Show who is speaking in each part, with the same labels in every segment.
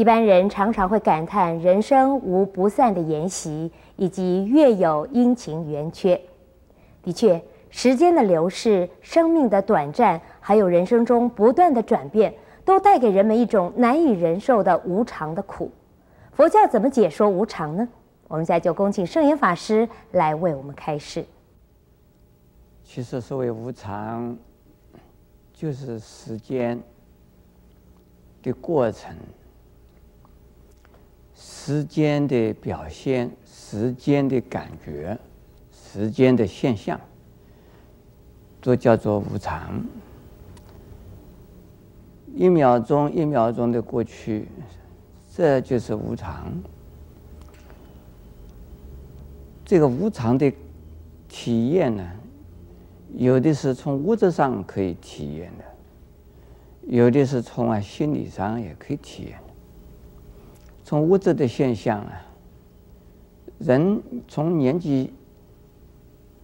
Speaker 1: 一般人常常会感叹人生无不散的筵席，以及月有阴晴圆缺。的确，时间的流逝、生命的短暂，还有人生中不断的转变，都带给人们一种难以忍受的无常的苦。佛教怎么解说无常呢？我们现在就恭请圣严法师来为我们开示。
Speaker 2: 其实，所谓无常，就是时间的过程。时间的表现，时间的感觉，时间的现象，都叫做无常。一秒钟一秒钟的过去，这就是无常。这个无常的体验呢，有的是从物质上可以体验的，有的是从啊心理上也可以体验。从物质的现象啊，人从年纪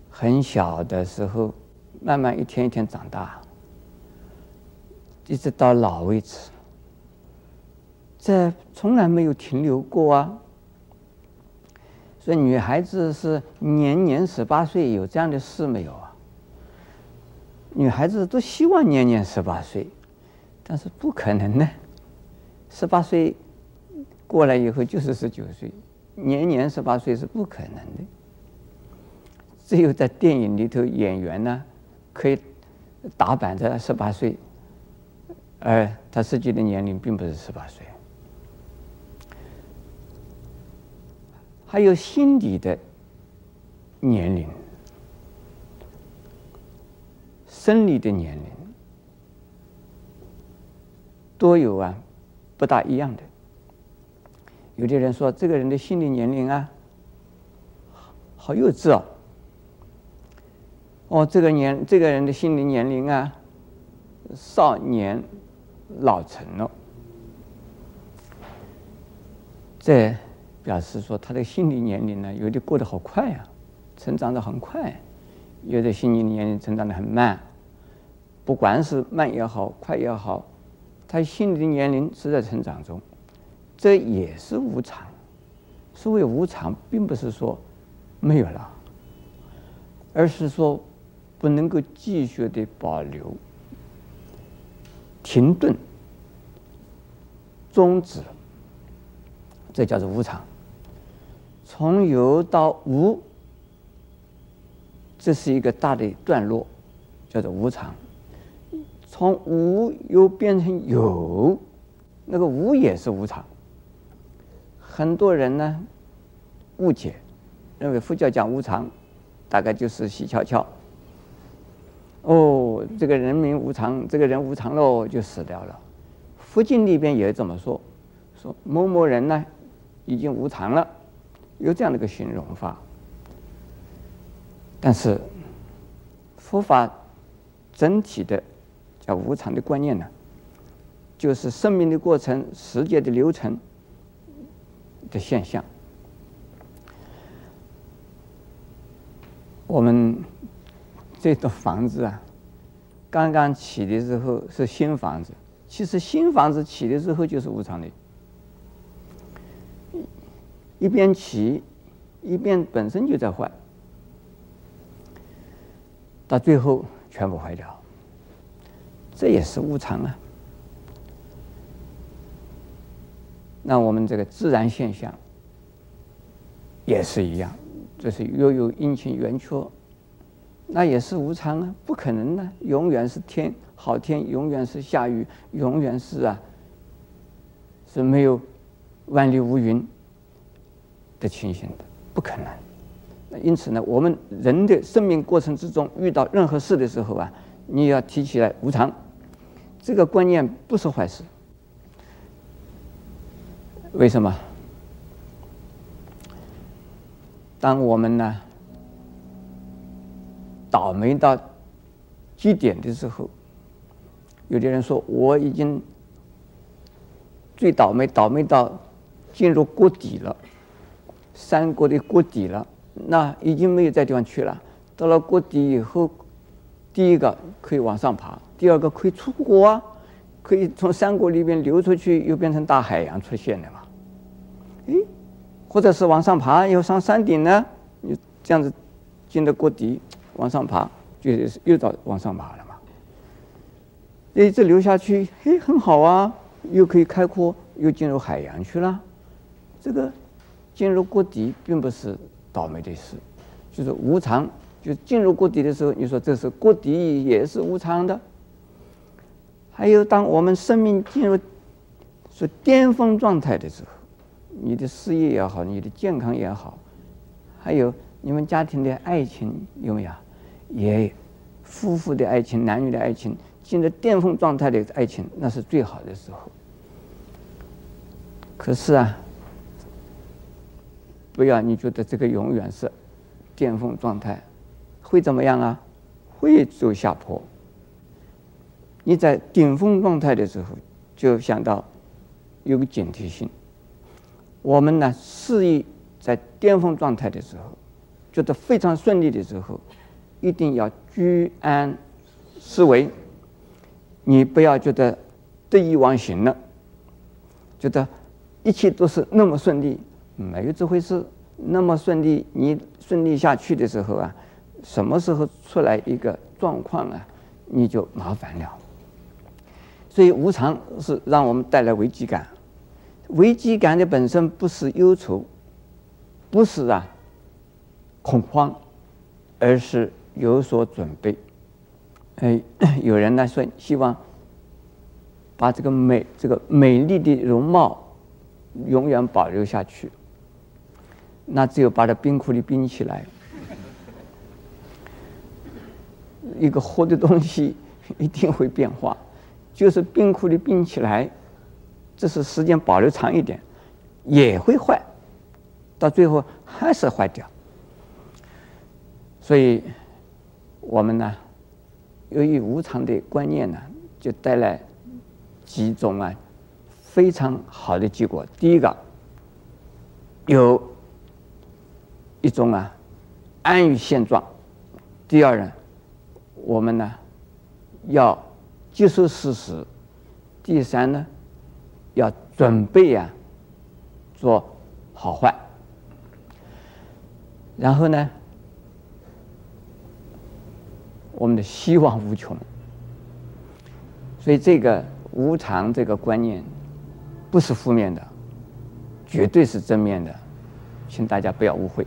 Speaker 2: 很小的时候，慢慢一天一天长大，一直到老为止，这从来没有停留过啊。所以女孩子是年年十八岁，有这样的事没有啊？女孩子都希望年年十八岁，但是不可能呢，十八岁。过来以后就是十九岁，年年十八岁是不可能的。只有在电影里头，演员呢可以打扮着十八岁，而他实际的年龄并不是十八岁。还有心理的年龄、生理的年龄，都有啊，不大一样的。有的人说，这个人的心理年龄啊，好幼稚哦。哦，这个年这个人的心理年龄啊，少年老成了。这表示说，他的心理年龄呢，有的过得好快啊，成长得很快；有的心理年龄成长得很慢。不管是慢也好，快也好，他心理的年龄是在成长中。这也是无常。所谓无常，并不是说没有了，而是说不能够继续的保留、停顿、终止，这叫做无常。从有到无，这是一个大的段落，叫做无常。从无又变成有，那个无也是无常。很多人呢误解，认为佛教讲无常，大概就是死翘翘。哦，这个人民无常，这个人无常喽，就死掉了。佛经里边也这么说，说某某人呢已经无常了，有这样的一个形容法。但是佛法整体的叫无常的观念呢，就是生命的过程、时间的流程。的现象，我们这栋房子啊，刚刚起的时候是新房子，其实新房子起的时候就是无常的，一边起，一边本身就在坏，到最后全部坏掉，这也是无常啊。那我们这个自然现象也是一样，就是月有阴晴圆缺，那也是无常啊，不可能呢，永远是天好天，永远是下雨，永远是啊是没有万里无云的情形的，不可能。因此呢，我们人的生命过程之中遇到任何事的时候啊，你要提起来无常，这个观念不是坏事。为什么？当我们呢倒霉到极点的时候，有的人说我已经最倒霉，倒霉到进入谷底了，山谷的谷底了，那已经没有这地方去了。到了谷底以后，第一个可以往上爬，第二个可以出国啊，可以从山谷里边流出去，又变成大海洋出现了嘛？诶，或者是往上爬，又上山顶呢？你这样子，经得过底往上爬，就又到往上爬了嘛？一直流下去，嘿，很好啊，又可以开阔，又进入海洋去了。这个进入过底并不是倒霉的事，就是无常。就进入过底的时候，你说这是过底也是无常的。还有，当我们生命进入是巅峰状态的时候，你的事业也好，你的健康也好，还有你们家庭的爱情有没有？也夫妇的爱情、男女的爱情，进入巅峰状态的爱情，那是最好的时候。可是啊，不要你觉得这个永远是巅峰状态，会怎么样啊？会走下坡。你在顶峰状态的时候，就想到有个警惕性。我们呢，事业在巅峰状态的时候，觉得非常顺利的时候，一定要居安思危。你不要觉得得意忘形了，觉得一切都是那么顺利，没有这回事。那么顺利，你顺利下去的时候啊，什么时候出来一个状况啊，你就麻烦了。所以无常是让我们带来危机感，危机感的本身不是忧愁，不是啊恐慌，而是有所准备。哎，有人呢说希望把这个美这个美丽的容貌永远保留下去，那只有把它冰库里冰起来，一个活的东西一定会变化。就是冰库里冰起来，这是时间保留长一点，也会坏，到最后还是坏掉。所以，我们呢，由于无常的观念呢，就带来几种啊非常好的结果。第一个，有一种啊安于现状；第二呢，我们呢要。接受事实。第三呢，要准备呀、做好坏。然后呢，我们的希望无穷。所以这个无常这个观念，不是负面的，绝对是正面的，请大家不要误会。